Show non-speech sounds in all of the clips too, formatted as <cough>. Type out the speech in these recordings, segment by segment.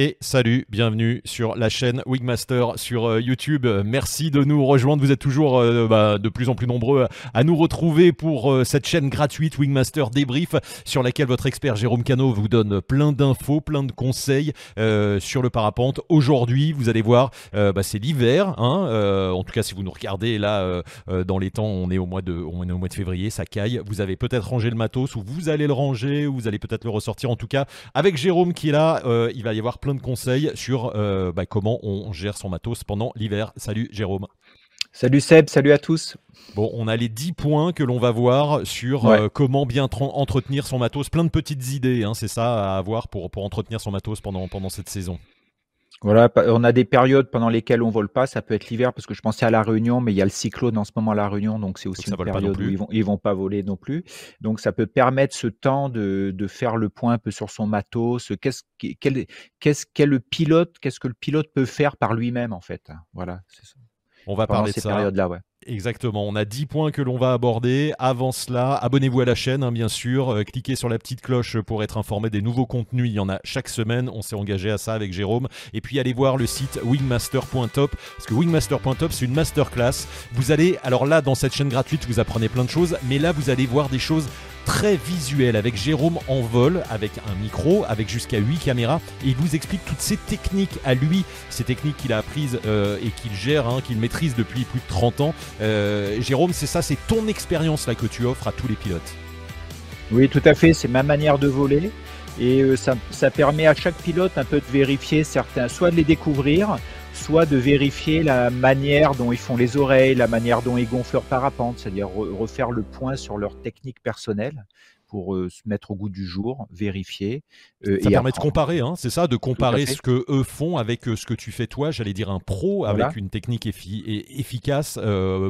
Et salut, bienvenue sur la chaîne Wigmaster sur euh, YouTube. Merci de nous rejoindre. Vous êtes toujours euh, bah, de plus en plus nombreux à nous retrouver pour euh, cette chaîne gratuite Wigmaster Débrief sur laquelle votre expert Jérôme Cano vous donne plein d'infos, plein de conseils sur le parapente. Aujourd'hui, vous allez voir, bah, c'est l'hiver. Hein, en tout cas, si vous nous regardez là dans les temps, on est au mois de, on est au mois de février, ça caille. Vous avez peut-être rangé le matos ou vous allez le ranger ou vous allez peut-être le ressortir. En tout cas, avec Jérôme qui est là, il va y avoir plein de conseils sur euh, bah, comment on gère son matos pendant l'hiver. Salut Jérôme. Salut Seb, salut à tous. Bon, on a les 10 points que l'on va voir sur euh, comment bien entretenir son matos. Plein de petites idées, hein, c'est ça à avoir pour, pour entretenir son matos pendant, pendant cette saison. Voilà, on a des périodes pendant lesquelles on vole pas. Ça peut être l'hiver parce que je pensais à la Réunion, mais il y a le cyclone en ce moment à la Réunion, donc c'est aussi une période où ils vont, ils vont pas voler non plus. Donc ça peut permettre ce temps de, de faire le point un peu sur son matos. Qu'est-ce qu'est-ce quel le pilote, qu'est-ce que le pilote peut faire par lui-même en fait? Voilà, c'est ça. On va parler de ouais. Exactement, on a 10 points que l'on va aborder. Avant cela, abonnez-vous à la chaîne, hein, bien sûr. Euh, cliquez sur la petite cloche pour être informé des nouveaux contenus. Il y en a chaque semaine. On s'est engagé à ça avec Jérôme. Et puis allez voir le site wingmaster.top. Parce que wingmaster.top, c'est une masterclass. Vous allez, alors là, dans cette chaîne gratuite, vous apprenez plein de choses. Mais là, vous allez voir des choses très visuel avec Jérôme en vol, avec un micro, avec jusqu'à 8 caméras. Et il vous explique toutes ces techniques à lui, ces techniques qu'il a apprises euh, et qu'il gère, hein, qu'il maîtrise depuis plus de 30 ans. Euh, Jérôme, c'est ça, c'est ton expérience là que tu offres à tous les pilotes. Oui, tout à fait, c'est ma manière de voler. Et euh, ça, ça, permet à chaque pilote un peu de vérifier certains, soit de les découvrir, soit de vérifier la manière dont ils font les oreilles, la manière dont ils gonflent leur parapente, c'est-à-dire refaire le point sur leur technique personnelle pour se mettre au goût du jour, vérifier. Ça permet de comparer, hein, c'est ça, de comparer ce que eux font avec ce que tu fais toi. J'allais dire un pro avec une technique efficace,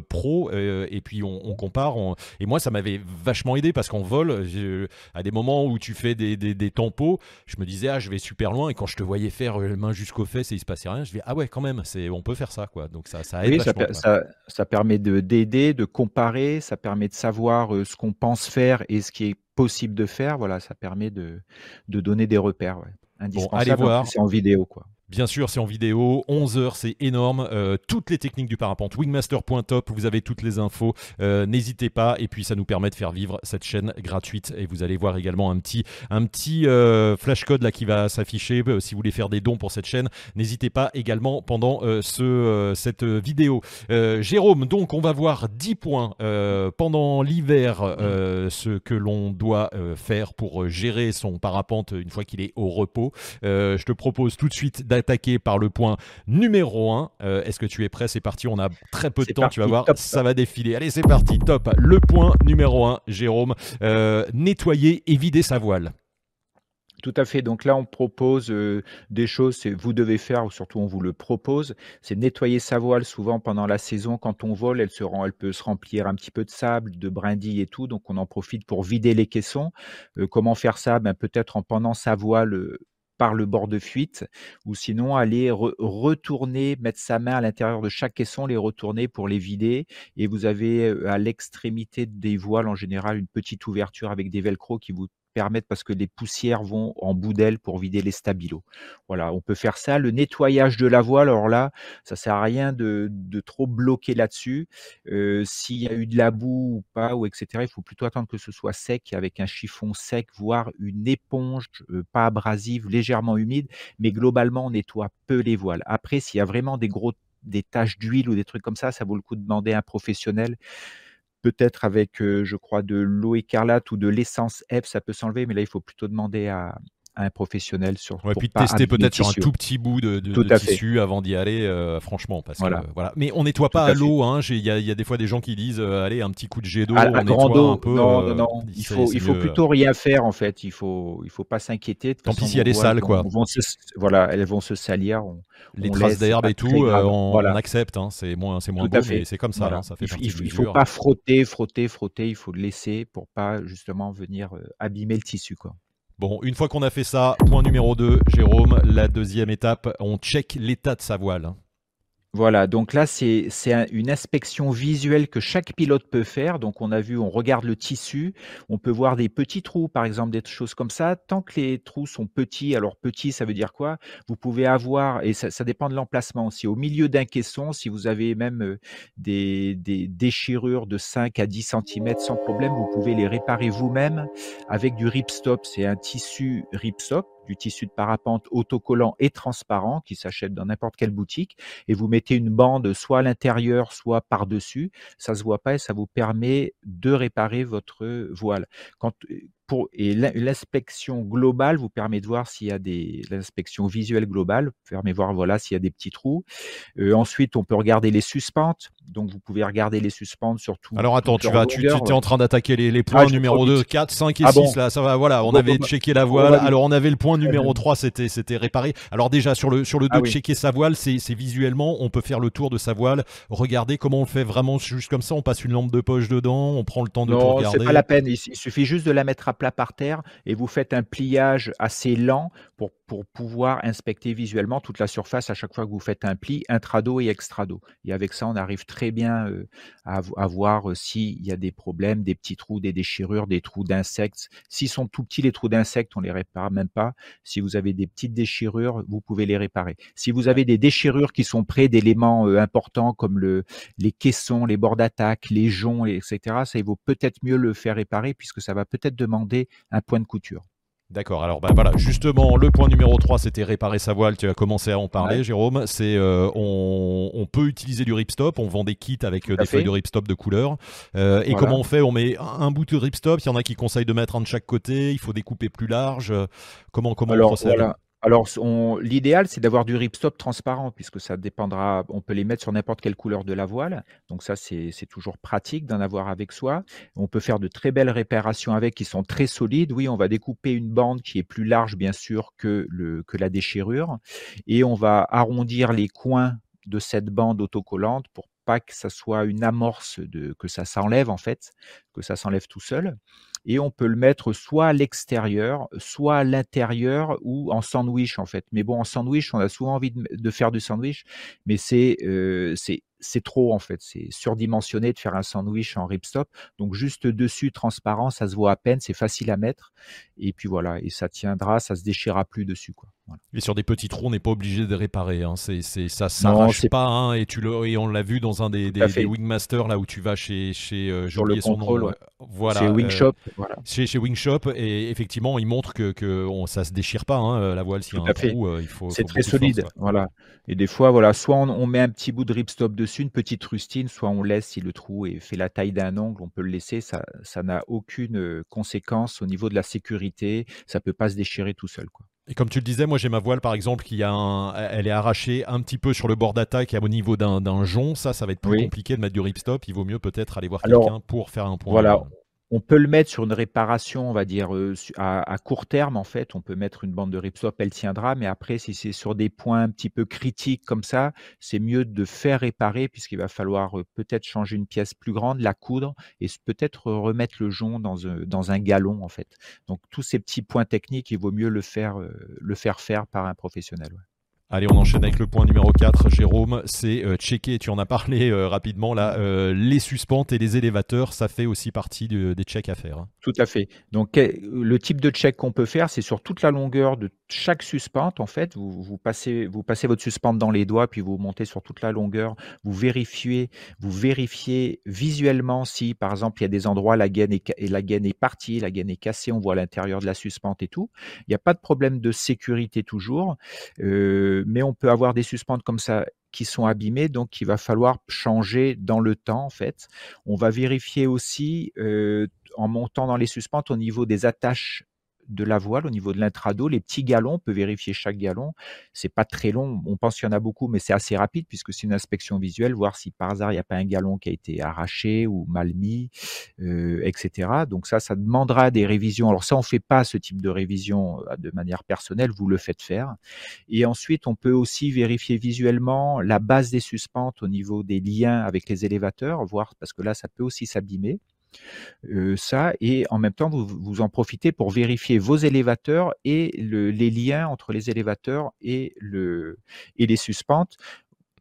pro, et puis on, compare. Et moi, ça m'avait vachement aidé parce qu'en vol, à des moments où tu fais des, des, tempos, je me disais ah je vais super loin et quand je te voyais faire les mains jusqu'aux fesses et il se passait rien, je dis ah ouais quand même, c'est on peut faire ça quoi. Donc ça, ça aide. ça, ça, permet d'aider, de comparer, ça permet de savoir ce qu'on pense faire et ce qui est possible de faire, voilà, ça permet de, de donner des repères. Ouais. Indispensable, allez voir. C'est en vidéo, quoi. Bien sûr, c'est en vidéo, 11 heures, c'est énorme. Euh, toutes les techniques du parapente, wingmaster.top, vous avez toutes les infos. Euh, n'hésitez pas, et puis ça nous permet de faire vivre cette chaîne gratuite. Et vous allez voir également un petit, un euh, flash code là qui va s'afficher si vous voulez faire des dons pour cette chaîne. N'hésitez pas également pendant ce, cette vidéo. Jérôme, donc on va voir 10 points pendant l'hiver, ce que l'on doit faire pour gérer son parapente une fois qu'il est au repos. je te propose tout de suite d'aller attaquer par le point numéro 1. Euh, est-ce que tu es prêt? C'est parti, on a très peu de temps, tu vas voir, ça va défiler. Allez, c'est parti, top. Le point numéro 1, Jérôme, euh, nettoyer et vider sa voile. Tout à fait. Donc là, on propose euh, des choses, que vous devez faire, ou surtout on vous le propose, c'est nettoyer sa voile. Souvent pendant la saison, quand on vole, elle, se rend, elle peut se remplir un petit peu de sable, de brindilles et tout. Donc on en profite pour vider les caissons. comment faire ça? Ben, Peut-être en pendant sa voile par le bord de fuite, ou sinon aller retourner, mettre sa main à l'intérieur de chaque caisson, les retourner pour les vider. Et vous avez à l'extrémité des voiles en général une petite ouverture avec des velcro qui vous permettre parce que les poussières vont en bout d'aile pour vider les stabilos. Voilà, on peut faire ça. Le nettoyage de la voile, alors là, ça sert à rien de, trop bloquer là-dessus. Euh, s'il y a eu de la boue ou pas, ou etc., il faut plutôt attendre que ce soit sec avec un chiffon sec, voire une éponge euh, pas abrasive, légèrement humide, mais globalement, on nettoie peu les voiles. Après, s'il y a vraiment des gros des taches d'huile ou des trucs comme ça, ça vaut le coup de demander à un professionnel peut-être avec, je crois, de l'eau écarlate ou de l'essence F, ça peut s'enlever, mais là, il faut plutôt demander à, un professionnel sur. Ouais, puis tester peut-être sur un tout petit bout de, tissu avant d'y aller, euh, franchement. Parce voilà. Que, voilà. Mais on nettoie pas à, l'eau. Hein. Il y, a des fois des gens qui disent euh, allez, un petit coup de jet d'eau, on nettoie un peu. Non, non, euh, non. Il faut, il faut plutôt rien faire en fait. Il faut, il faut pas s'inquiéter. Tant pis s'il y a des salles, quoi. voilà, elles vont se salir. les traces d'herbe et tout, on, accepte. Hein. C'est moins, c'est moins beau, mais c'est comme ça. Hein. Ça fait il, il faut pas frotter, frotter, frotter. Il faut le laisser pour pas justement venir abîmer le tissu, quoi. Bon, une fois qu'on a fait ça, point numéro 2, Jérôme, la deuxième étape, on check l'état de sa voile. Voilà, donc là, c'est c'est un une inspection visuelle que chaque pilote peut faire. Donc on a vu, on regarde le tissu, on peut voir des petits trous, par exemple, des choses comme ça. Tant que les trous sont petits, alors petit, ça veut dire quoi? Vous pouvez avoir et ça dépend de l'emplacement aussi, au milieu d'un caisson, si vous avez même, des des déchirures de 5 à 10 centimètres sans problème, vous pouvez les réparer vous-même avec du ripstop. C'est un tissu ripstop du tissu de parapente autocollant et transparent qui s'achète dans n'importe quelle boutique et vous mettez une bande soit à l'intérieur, soit par-dessus. Ça se voit pas et ça vous permet de réparer votre voile. Quand, pour, et l'inspection globale vous permet de voir s'il y a des l'inspection visuelle globale permet de voir voilà s'il y a des petits trous. Euh, ensuite, on peut regarder les suspentes. Donc vous pouvez regarder les suspentes surtout. Alors attends, tu vas, tu, es en train d'attaquer les, les, points ah, numéro 2, 4, 5 et ah 6 là, ça va. Voilà, on avait checké la voile. Alors on avait le point numéro 3, c'était c'était réparé. Alors déjà sur le sur le dos, ah checker sa voile, c'est visuellement, on peut faire le tour de sa voile, regarder comment on le fait vraiment juste comme ça. On passe une lampe de poche dedans, on prend le temps de tout regarder. c'est pas la peine. Il, il suffit juste de la mettre à plat par terre et vous faites un pliage assez lent pour pour pouvoir inspecter visuellement toute la surface à chaque fois que vous faites un pli intrado et extrado. Et avec ça, on arrive très bien euh, à, voir euh, s'il y a des problèmes, des petits trous, des déchirures, des trous d'insectes. S'ils sont tout petits, les trous d'insectes, on les répare même pas. Si vous avez des petites déchirures, vous pouvez les réparer. Si vous avez des déchirures qui sont près d'éléments euh, importants comme le, les caissons, les bords d'attaque, les joncs, etc., ça vaut peut-être mieux le faire réparer puisque ça va peut-être demander un point de couture. D'accord, alors bah, voilà, justement, le point numéro 3, c'était réparer sa voile, tu as commencé à en parler, Jérôme, c'est euh, on, peut utiliser du ripstop, on vend des kits avec euh, des feuilles de ripstop de couleur, euh, et comment on fait On met un, bout de ripstop, il y en a qui conseillent de mettre un de chaque côté, il faut découper plus large, comment, comment on procède? Alors, l'idéal, c'est d'avoir du ripstop transparent, puisque ça dépendra, on peut les mettre sur n'importe quelle couleur de la voile. Donc ça, c'est toujours pratique d'en avoir avec soi. On peut faire de très belles réparations avec, qui sont très solides. Oui, on va découper une bande qui est plus large, bien sûr, que, la déchirure. Et on va arrondir les coins de cette bande autocollante pour pas que ça soit une amorce de que ça s'enlève en fait, que ça s'enlève tout seul. Et on peut le mettre soit à l'extérieur, soit à l'intérieur ou en sandwich en fait. Mais bon, en sandwich, on a souvent envie de, faire du sandwich, mais c'est euh, c'est trop en fait, c'est surdimensionné de faire un sandwich en ripstop. Donc juste dessus, transparent, ça se voit à peine, c'est facile à mettre. Et puis voilà, et ça tiendra, ça se déchirera plus dessus. Quoi. Et sur des petits trous, on n'est pas obligé de réparer. Hein. C'est, ça s'arrache pas. Hein, et, tu le, et on l'a vu dans un des, des, Wingmasters, là où tu vas chez. chez euh, sur le contrôle, euh, Voilà, chez Wingshop. Euh, voilà. Chez, chez Wingshop. Et effectivement, il montre que, que on, ça se déchire pas, hein, la voile. S'il y a un trou, il faut. C'est très solide. voilà. Et des fois, voilà, soit on, on, met un petit bout de ripstop dessus, une petite rustine, soit on laisse si le trou est, fait la taille d'un ongle, on peut le laisser. Ça, ça n'a aucune conséquence au niveau de la sécurité. Ça peut pas se déchirer tout seul, quoi. Et comme tu le disais, moi j'ai ma voile par exemple qui a elle est arrachée un petit peu sur le bord d'attaque au niveau d'un jonc. Ça, ça va être plus compliqué de mettre du ripstop. Il vaut mieux peut-être aller voir quelqu'un pour faire un point. Voilà, on peut le mettre sur une réparation, on va dire, euh, à, court terme, en fait. On peut mettre une bande de ripstop, elle tiendra. Mais après, si c'est sur des points un petit peu critiques comme ça, c'est mieux de faire réparer puisqu'il va falloir euh, peut-être changer une pièce plus grande, la coudre et peut-être remettre le jonc dans, un, dans un galon, en fait. Donc, tous ces petits points techniques, il vaut mieux le faire, euh, le faire faire par un professionnel. Allez, on enchaîne avec le point numéro 4, Jérôme. C'est euh, checker, tu en as parlé euh, rapidement là, euh, les suspentes et les élévateurs, ça fait aussi partie des checks à faire. Hein. Tout à fait. Donc, le type de check qu'on peut faire, c'est sur toute la longueur de chaque suspente. En fait, vous, passez, votre suspente dans les doigts, puis vous montez sur toute la longueur. Vous vérifiez, vous vérifiez visuellement si, par exemple, il y a des endroits la gaine est, la gaine est partie, la gaine est cassée, on voit l'intérieur de la suspente et tout. Il n'y a pas de problème de sécurité toujours. Euh, mais on peut avoir des suspentes comme ça qui sont abîmées, donc il va falloir changer dans le temps en fait. On va vérifier aussi euh, en montant dans les suspentes au niveau des attaches de la voile, au niveau de l'intrado, les petits galons, on peut vérifier chaque galon. C'est pas très long, on pense qu'il y en a beaucoup, mais c'est assez rapide puisque c'est une inspection visuelle, voir si par hasard il n'y a pas un galon qui a été arraché ou mal mis, euh, etc. Donc ça, ça demandera des révisions. Alors ça, on fait pas ce type de révision euh, de manière personnelle, vous le faites faire. Et ensuite, on peut aussi vérifier visuellement la base des suspentes au niveau des liens avec les élévateurs, voir parce que là, ça peut aussi s'abîmer. Euh, ça et en même temps vous, vous en profitez pour vérifier vos élévateurs et le, les liens entre les élévateurs et, le, et les suspentes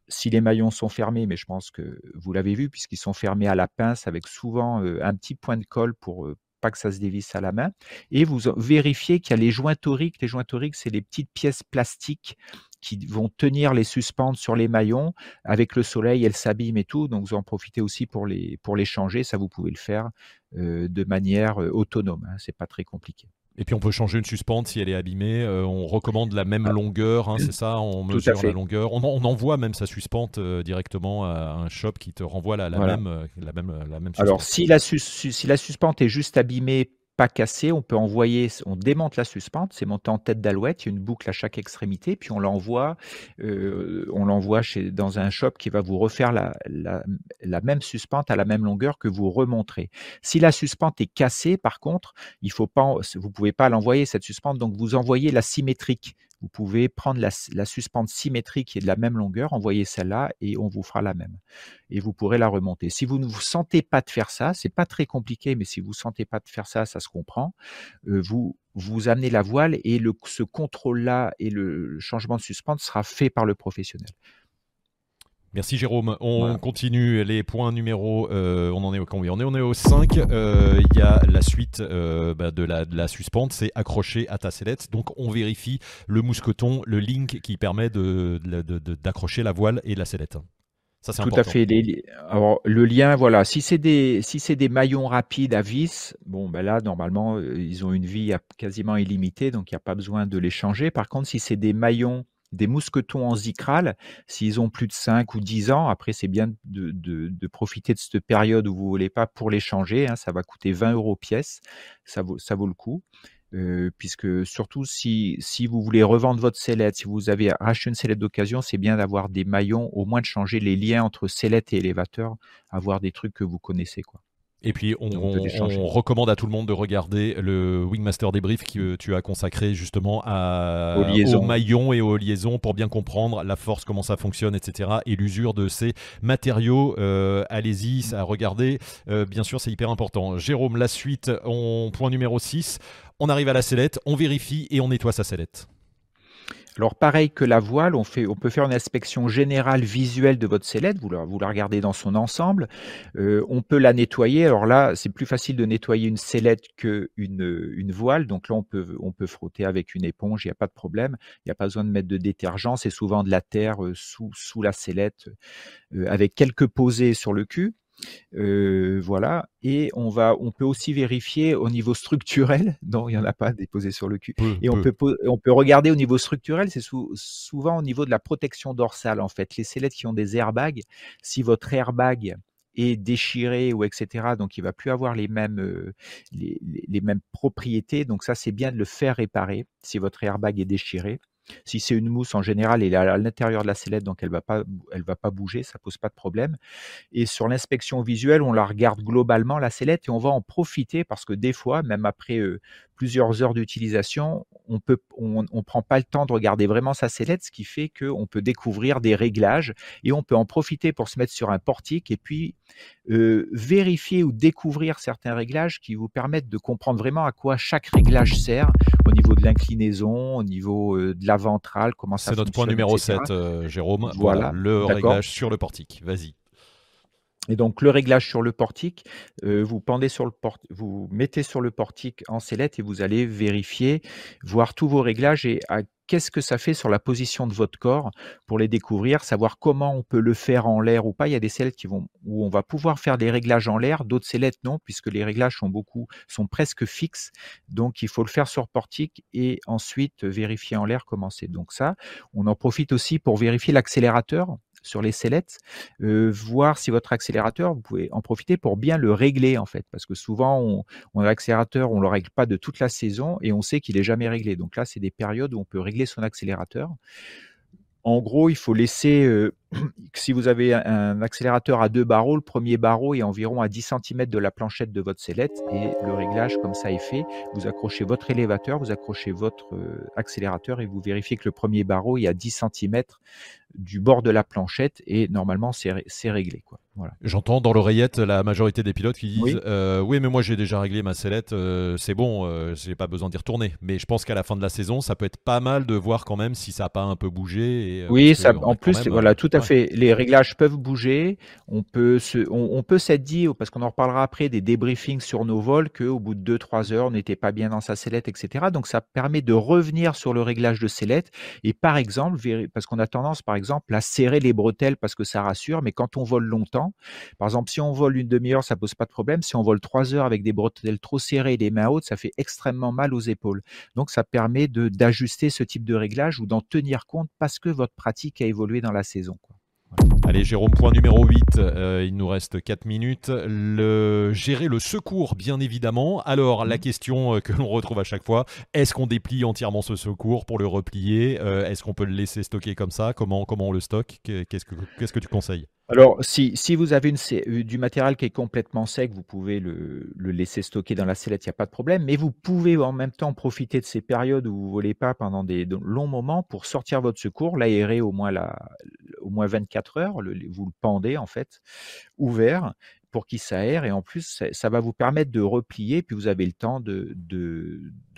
si les maillons sont fermés, mais je pense que vous l'avez vu, puisqu'ils sont fermés à la pince avec souvent un petit point de colle pour pas que ça se dévisse à la main. Et vous vérifiez qu'il y a les joints toriques. Les joints toriques, c'est les petites pièces plastiques qui vont tenir les suspendre sur les maillons. Avec le soleil, elles s'abîment et tout. Donc, vous en profitez aussi pour les, pour les changer. Ça, vous pouvez le faire de manière autonome. Hein. C'est pas très compliqué. Et puis on peut changer une suspente si elle est abîmée. Euh, on recommande la même ah. longueur, hein, c'est ça? On mesure la longueur. On, envoie même sa suspente euh, directement à un shop qui te renvoie la, même, euh, la, même, la même Alors si la, si la suspente est juste abîmée pas on peut envoyer, on démonte la suspente, c'est monté en tête d'alouette, il y a une boucle à chaque extrémité, puis on l'envoie, euh, on l'envoie dans un shop qui va vous refaire la, même suspente à la même longueur que vous remontrez. Si la suspente est cassée, par contre, il faut pas, vous pouvez pas l'envoyer cette suspente, donc vous envoyez la symétrique vous pouvez prendre la, la, suspente symétrique qui est de la même longueur, envoyer celle-là et on vous fera la même. Et vous pourrez la remonter. Si vous ne vous sentez pas de faire ça, c'est pas très compliqué, mais si vous ne sentez pas de faire ça, ça se comprend. Euh, vous vous amenez la voile et le, ce contrôle-là et le changement de suspente sera fait par le professionnel. Merci Jérôme. On continue les points numéro. Euh, on en est au combien On est, on est au 5. Euh, il y a la suite euh, bah, de, la, de, la, suspente, c'est accroché à ta sellette. Donc on vérifie le mousqueton, le link qui permet d'accrocher de, la voile et la sellette. Ça, c'est Tout à fait. alors, le lien, voilà. Si c'est des, si c'est des maillons rapides à vis, bon, ben là, normalement, ils ont une vie quasiment illimitée, donc il n'y a pas besoin de les changer. Par contre, si c'est des maillons des mousquetons en zikral, s'ils ont plus de 5 ou 10 ans, après c'est bien de, profiter de cette période où vous ne voulez pas pour les changer, hein, ça va coûter 20 euros pièce, ça vaut, ça vaut le coup. Euh, puisque surtout si, si vous voulez revendre votre sellette, si vous avez racheté une sellette d'occasion, c'est bien d'avoir des maillons, au moins de changer les liens entre sellette et élévateur, avoir des trucs que vous connaissez. quoi. Et puis, on, recommande à tout le monde de regarder le Wingmaster débrief que tu as consacré justement à, aux, maillons et aux liaisons pour bien comprendre la force, comment ça fonctionne, etc. et l'usure de ces matériaux. Euh, allez-y, ça à regarder. Euh, bien sûr, c'est hyper important. Jérôme, la suite, on, point numéro 6. On arrive à la sellette, on vérifie et on nettoie sa sellette. Alors pareil que la voile, on, peut faire une inspection générale visuelle de votre sellette, vous la, regardez dans son ensemble, euh, on peut la nettoyer. Alors là, c'est plus facile de nettoyer une sellette qu'une une voile, donc là on peut, on peut frotter avec une éponge, il n'y a pas de problème, il n'y a pas besoin de mettre de détergent, c'est souvent de la terre euh, sous, sous la sellette, euh, avec quelques posées sur le cul. Euh, voilà. Et on va, on peut aussi vérifier au niveau structurel. <laughs> Non, il n'y en a pas déposé sur le cul. et on peut, on peut regarder au niveau structurel. C'est souvent au niveau de la protection dorsale en fait. Les sellettes qui ont des airbags, si votre airbag est déchiré ou etc. Donc il va plus avoir les mêmes euh, les, les, mêmes propriétés. Donc ça c'est bien de le faire réparer si votre airbag est déchiré. Si c'est une mousse, en général, elle est à l'intérieur de la sellette, donc elle ne va, pas, bouger, ça pose pas de problème. Et sur l'inspection visuelle, on la regarde globalement, la sellette, et on va en profiter parce que des fois, même après euh, plusieurs heures d'utilisation, on peut, on, on, prend pas le temps de regarder vraiment sa sellette, ce qui fait qu'on peut découvrir des réglages et on peut en profiter pour se mettre sur un portique et puis euh, vérifier ou découvrir certains réglages qui vous permettent de comprendre vraiment à quoi chaque réglage sert au niveau de l'inclinaison, au niveau euh, de la ventrale, comment ça C'est notre point numéro 7, euh, Jérôme. Voilà, le réglage sur le portique. Vas-y. Et donc le réglage sur le portique, euh, vous pendez sur le port vous mettez sur le portique en sellette et vous allez vérifier, voir tous vos réglages et qu'est-ce que ça fait sur la position de votre corps pour les découvrir, savoir comment on peut le faire en l'air ou pas. Il y a des sellettes qui vont où on va pouvoir faire des réglages en l'air, d'autres sellettes non, puisque les réglages sont beaucoup sont presque fixes. Donc il faut le faire sur portique et ensuite vérifier en l'air comment c'est. Donc ça, on en profite aussi pour vérifier l'accélérateur sur les sellettes, voir si votre accélérateur, vous pouvez en profiter pour bien le régler en fait, parce que souvent on, on a l'accélérateur, on le règle pas de toute la saison et on sait qu'il est jamais réglé. Donc là, c'est des périodes où on peut régler son accélérateur. En gros, il faut laisser, euh, <clears throat> si vous avez un, accélérateur à deux barreaux, le premier barreau est environ à 10 cm de la planchette de votre sellette et le réglage comme ça est fait. Vous accrochez votre élévateur, vous accrochez votre euh, accélérateur et vous vérifiez que le premier barreau est à 10 cm du bord de la planchette et normalement c'est réglé. Quoi. J'entends dans l'oreillette la majorité des pilotes qui disent oui, euh, mais moi j'ai déjà réglé ma sellette, euh, c'est bon, euh, j'ai pas besoin d'y retourner. Mais je pense qu'à la fin de la saison, ça peut être pas mal de voir quand même si ça a pas un peu bougé. Et, oui, ça, en plus, voilà, tout à fait. Les réglages peuvent bouger. On peut se, on, peut s'être dit, parce qu'on en reparlera après, des débriefings sur nos vols, qu'au bout de 2-3 heures, on n'était pas bien dans sa sellette, etc. Donc ça permet de revenir sur le réglage de sellette. Et par exemple, parce qu'on a tendance, par exemple, à serrer les bretelles parce que ça rassure, mais quand on vole longtemps, par exemple, si on vole une demi-heure, ça pose pas de problème. Si on vole trois heures avec des bretelles trop serrées et des mains hautes, ça fait extrêmement mal aux épaules. Donc, ça permet d'ajuster ce type de réglage ou d'en tenir compte parce que votre pratique a évolué dans la saison. Allez, Jérôme, point numéro 8. Euh, il nous reste 4 minutes. Le... Gérer le secours, bien évidemment. Alors, la mmh. question euh, que l'on retrouve à chaque fois est-ce qu'on déplie entièrement ce secours pour le replier? Euh, Est-ce qu'on peut le laisser stocker comme ça? Comment, comment on le stocke? Qu'est-ce que, qu'est-ce que tu conseilles? Alors, si, si vous avez une, du matériel qui est complètement sec, vous pouvez le, le laisser stocker dans la sellette, il n'y a pas de problème. Mais vous pouvez en même temps profiter de ces périodes où vous ne volez pas pendant des longs moments pour sortir votre secours, l'aérer au moins, la, au moins 24 heures, vous le pendez en fait, ouvert, pour qu'il s'aère et en plus ça, va vous permettre de replier puis vous avez le temps de,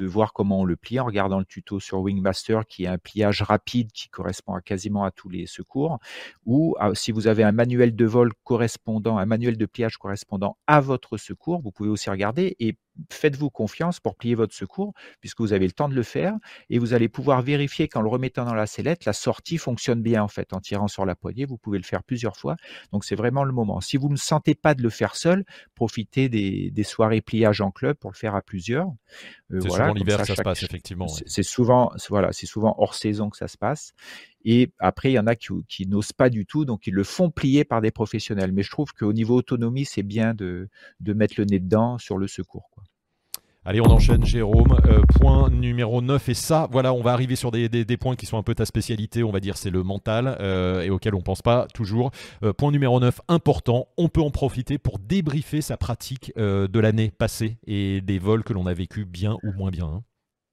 voir comment on le plie en regardant le tuto sur Wingmaster qui est un pliage rapide qui correspond à quasiment à tous les secours ou ah, si vous avez un manuel de vol correspondant un manuel de pliage correspondant à votre secours vous pouvez aussi regarder et faites-vous confiance pour plier votre secours, puisque vous avez le temps de le faire, et vous allez pouvoir vérifier qu'en le remettant dans la sellette, la sortie fonctionne bien en fait. En tirant sur la poignée, vous pouvez le faire plusieurs fois. Donc c'est vraiment le moment. Si vous ne sentez pas de le faire seul, profitez des, soirées pliage en club pour le faire à plusieurs. Euh, c'est souvent l'hiver que ça se passe, effectivement. C'est souvent, voilà, c'est souvent hors saison que ça se passe. Et après, il y en a qui, qui n'osent pas du tout, donc ils le font plier par des professionnels. Mais je trouve qu'au niveau autonomie, c'est bien de, de mettre le nez dedans sur le secours. Quoi. Allez, on enchaîne, Jérôme. Euh, point numéro 9. Et ça, voilà, on va arriver sur des, points qui sont un peu ta spécialité. On va dire c'est le mental euh, et auquel on pense pas toujours. Euh, point numéro 9, important. On peut en profiter pour débriefer sa pratique de l'année passée et des vols que l'on a vécu bien ou moins bien. Hein.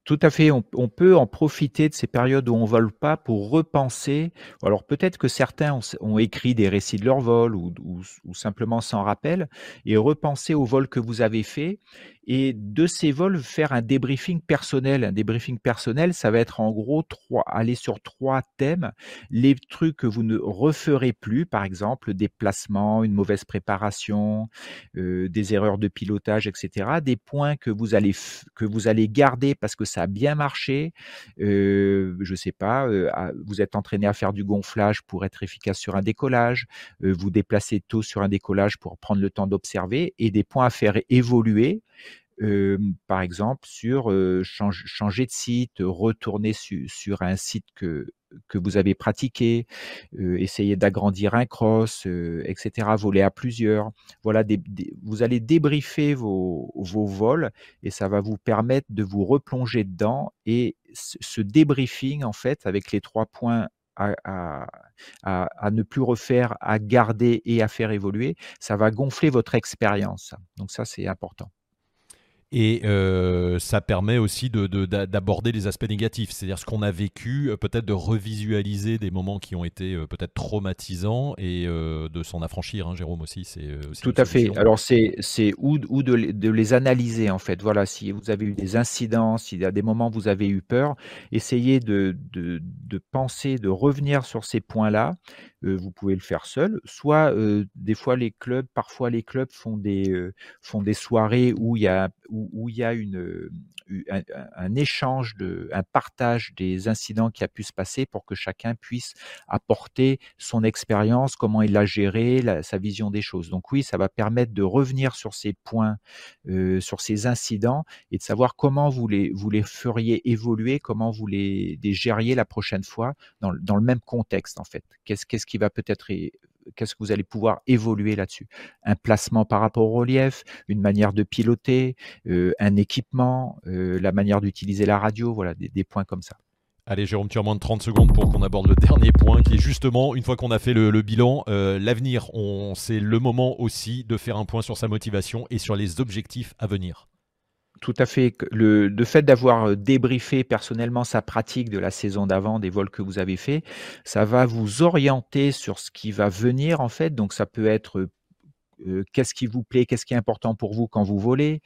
Tout à fait. On, peut en profiter de ces périodes où on vole pas pour repenser. Alors peut-être que certains ont, écrit des récits de leur vol ou, ou simplement s'en rappellent et repenser au vol que vous avez fait et de ces vols faire un débriefing personnel. Un débriefing personnel, ça va être en gros trois, aller sur trois thèmes. Les trucs que vous ne referez plus, par exemple, des placements, une mauvaise préparation, euh, des erreurs de pilotage, etc. Des points que vous allez que vous allez garder parce que ça a bien marché. Euh, je sais pas, euh, vous êtes entraîné à faire du gonflage pour être efficace sur un décollage. Euh, vous déplacez tôt sur un décollage pour prendre le temps d'observer et des points à faire évoluer par exemple, sur changer de site, retourner sur un site que, que vous avez pratiqué, essayer d'agrandir un cross, etc., voler à plusieurs. Voilà, vous allez débriefer vos, vos vols et ça va vous permettre de vous replonger dedans. Et ce débriefing, en fait, avec les trois points à, à, à, ne plus refaire, à garder et à faire évoluer, ça va gonfler votre expérience. Donc ça, c'est important. Et euh, ça permet aussi d'aborder de, les aspects négatifs, c'est-à-dire ce qu'on a vécu, euh, peut-être de revisualiser des moments qui ont été euh, peut-être traumatisants et de s'en affranchir, hein, Jérôme aussi. c'est Tout à fait. Alors c'est ou, ou de, de, les analyser en fait. Voilà, si vous avez eu des incidents, s'il y a des moments où vous avez eu peur, essayez de, de, de penser, de revenir sur ces points-là, vous pouvez le faire seul. Soit des fois les clubs, parfois les clubs font des font des soirées où il y a où, il y a une un, échange un partage des incidents qui a pu se passer pour que chacun puisse apporter son expérience, comment il l'a géré, sa vision des choses. Donc oui, ça va permettre de revenir sur ces points, sur ces incidents et de savoir comment vous les feriez évoluer, comment vous les, gériez la prochaine fois dans, dans le même contexte en fait. Qu'est-ce qu'est-ce qui va peut-être qu'est-ce que vous allez pouvoir évoluer là-dessus? Un placement par rapport au relief, une manière de piloter, euh, un équipement, euh, la manière d'utiliser la radio, voilà, des, points comme ça. Allez Jérôme, tu as moins de 30 secondes pour qu'on aborde le dernier point qui est justement, une fois qu'on a fait le, bilan, euh, l'avenir. C'est le moment aussi de faire un point sur sa motivation et sur les objectifs à venir. Tout à fait. Le, le fait d'avoir débriefé personnellement sa pratique de la saison d'avant, des vols que vous avez fait, ça va vous orienter sur ce qui va venir en fait. Donc ça peut être qu'est-ce qui vous plaît, qu'est-ce qui est important pour vous quand vous volez?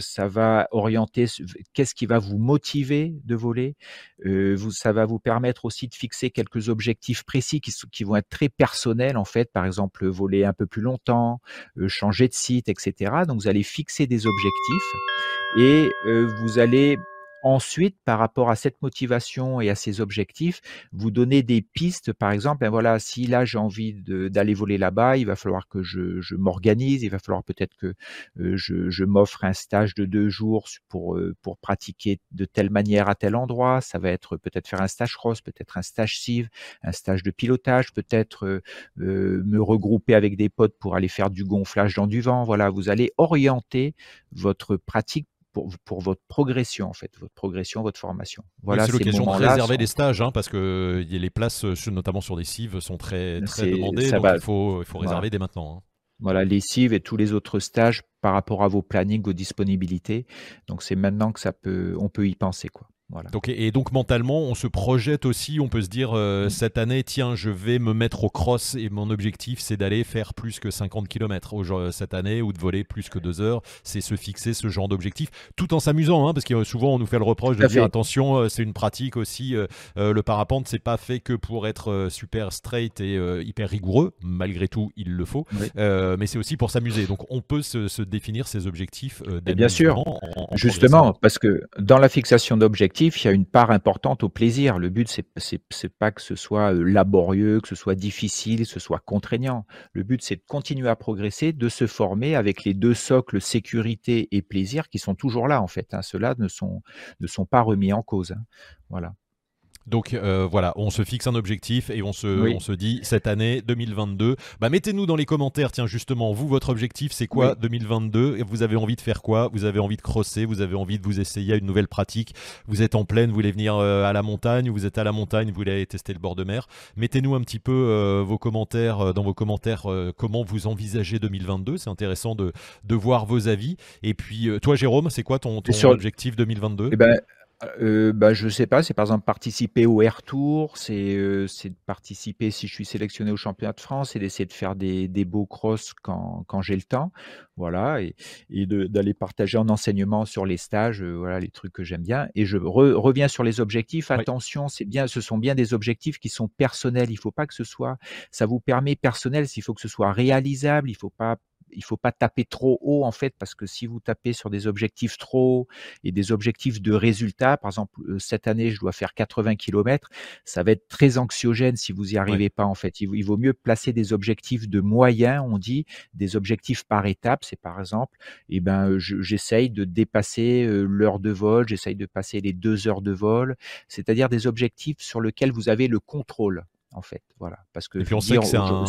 ça va orienter qu'est-ce qui va vous motiver de voler? vous, ça va vous permettre aussi de fixer quelques objectifs précis qui, qui, vont être très personnels en fait. Par exemple, voler un peu plus longtemps, changer de site, etc. Donc vous allez fixer des objectifs et vous allez Ensuite, par rapport à cette motivation et à ces objectifs, vous donnez des pistes. Par exemple, ben voilà, si là j'ai envie d'aller voler là-bas, il va falloir que je, m'organise. Il va falloir peut-être que euh, je, je m'offre un stage de deux jours pour euh, pour pratiquer de telle manière à tel endroit. Ça va être peut-être faire un stage cross, peut-être un stage civ, un stage de pilotage, peut-être euh, me regrouper avec des potes pour aller faire du gonflage dans du vent. Voilà, vous allez orienter votre pratique pour, pour, votre progression, en fait, votre progression, votre formation. Voilà, c'est l'occasion de réserver des stages, hein, parce que les places, euh, notamment sur des cives, sont très, très demandées, donc il faut, il faut réserver dès maintenant. Hein. Voilà, les cives et tous les autres stages par rapport à vos plannings, vos disponibilités. Donc c'est maintenant que ça peut, on peut y penser, quoi. Donc, et donc mentalement, on se projette aussi, on peut se dire euh, mm. cette année, tiens, je vais me mettre au cross et mon objectif c'est d'aller faire plus que 50 km cette année ou de voler plus que deux heures. C'est se fixer ce genre d'objectif tout en s'amusant, hein, parce que souvent on nous fait le reproche de dire attention, euh, c'est une pratique aussi. Euh, le parapente, c'est pas fait que pour être super straight et hyper rigoureux, malgré tout, il le faut, mais c'est aussi pour s'amuser. Donc on peut se, définir ses objectifs. bien sûr, justement, parce que dans la fixation d'objectifs, il y a une part importante au plaisir. Le but, c'est c'est pas que ce soit laborieux, que ce soit difficile, que ce soit contraignant. Le but, c'est de continuer à progresser, de se former avec les deux socles sécurité et plaisir qui sont toujours là en fait. Hein. Ceux-là ne sont ne sont pas remis en cause. Hein. Voilà. Donc euh, voilà, on se fixe un objectif et on se, on se dit cette année 2022. Bah, mettez-nous dans les commentaires, tiens justement, vous, votre objectif, c'est quoi 2022 Vous avez envie de faire quoi? Vous avez envie de crosser Vous avez envie de vous essayer à une nouvelle pratique? Vous êtes en pleine, vous voulez venir euh, à la montagne Vous êtes à la montagne, vous voulez aller tester le bord de mer? Mettez-nous un petit peu euh, vos commentaires, dans vos commentaires, comment vous envisagez 2022. C'est intéressant de, de voir vos avis. Et puis, toi, Jérôme, c'est quoi ton, ton objectif 2022 eh ben, euh, bah, je sais pas, c'est par exemple participer au Air Tour, c'est euh, de participer si je suis sélectionné au championnat de France et d'essayer de faire des, des beaux cross quand, quand j'ai le temps, voilà, et, et d'aller partager en enseignement sur les stages, euh, voilà, les trucs que j'aime bien. Et je reviens sur les objectifs. Attention, c'est bien, ce sont bien des objectifs qui sont personnels. Il faut pas que ce soit, ça vous permet personnel, s'il faut que ce soit réalisable, il faut pas il faut pas taper trop haut en fait parce que si vous tapez sur des objectifs trop hauts et des objectifs de résultats, par exemple cette année je dois faire 80 km, ça va être très anxiogène si vous y arrivez pas en fait. Il, vaut mieux placer des objectifs de moyens, on dit des objectifs par étape. C'est par exemple, eh ben j'essaye de dépasser l'heure de vol, j'essaye de passer les deux heures de vol, c'est-à-dire des objectifs sur lesquels vous avez le contrôle en fait. Voilà, parce que. Et puis on sait que c'est un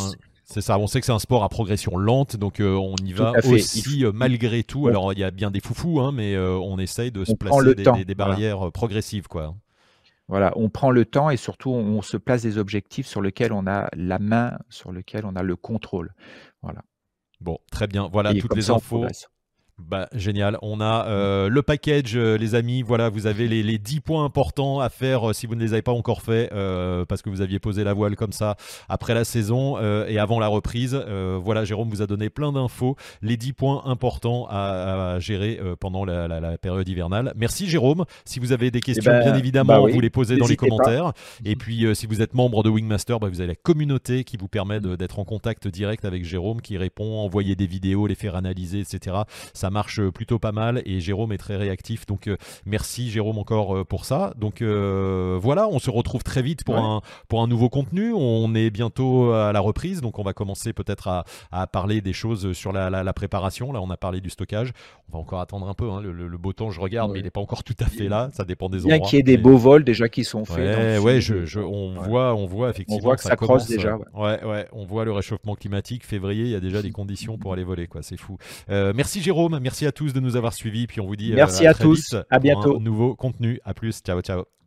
c'est ça, on sait que c'est un sport à progression lente, donc euh, on y va aussi euh, malgré tout. Alors il y a bien des foufous, hein, mais euh, on essaye de se placer des, barrières progressives. quoi. Voilà, on prend le temps et surtout on, se place des objectifs sur lesquels on a la main, sur lesquels on a le contrôle. Voilà. Bon, très bien. Voilà toutes les infos. Bah, génial. On a euh, le package, euh, les amis. Voilà, vous avez les, les, 10 points importants à faire euh, si vous ne les avez pas encore fait parce que vous aviez posé la voile comme ça après la saison et avant la reprise. voilà, Jérôme vous a donné plein d'infos. Les 10 points importants à, gérer pendant la, période hivernale. Merci, Jérôme. Si vous avez des eh questions, ben, bien évidemment, bah vous les posez dans les commentaires. Et puis, si vous êtes membre de Wingmaster, bah, vous avez la communauté qui vous permet d'être en contact direct avec Jérôme qui répond, envoyer des vidéos, les faire analyser, etc. Ça marche plutôt pas mal et Jérôme est très réactif. Donc euh, merci Jérôme encore euh, pour ça. Donc euh, voilà, on se retrouve très vite pour, un, pour un nouveau contenu. On est bientôt à la reprise, donc on va commencer peut-être à, à, parler des choses sur la, la, préparation. Là, on a parlé du stockage. On va encore attendre un peu. Hein. Le, beau temps, je regarde, mais il n'est pas encore tout à fait là. Ça dépend des endroits. Qu'il y ait des beaux vols déjà qui sont faits. Ouais, je, je, on, Voit, on voit effectivement. On voit que ça, crosse déjà. Ouais. ouais, on voit le réchauffement climatique. Février, il y a déjà des conditions pour aller voler. quoi. C'est fou. merci Jérôme. Merci à tous de nous avoir suivis. Puis on vous dit merci euh, à, tous. à bientôt. nouveau contenu. À plus. Ciao, ciao.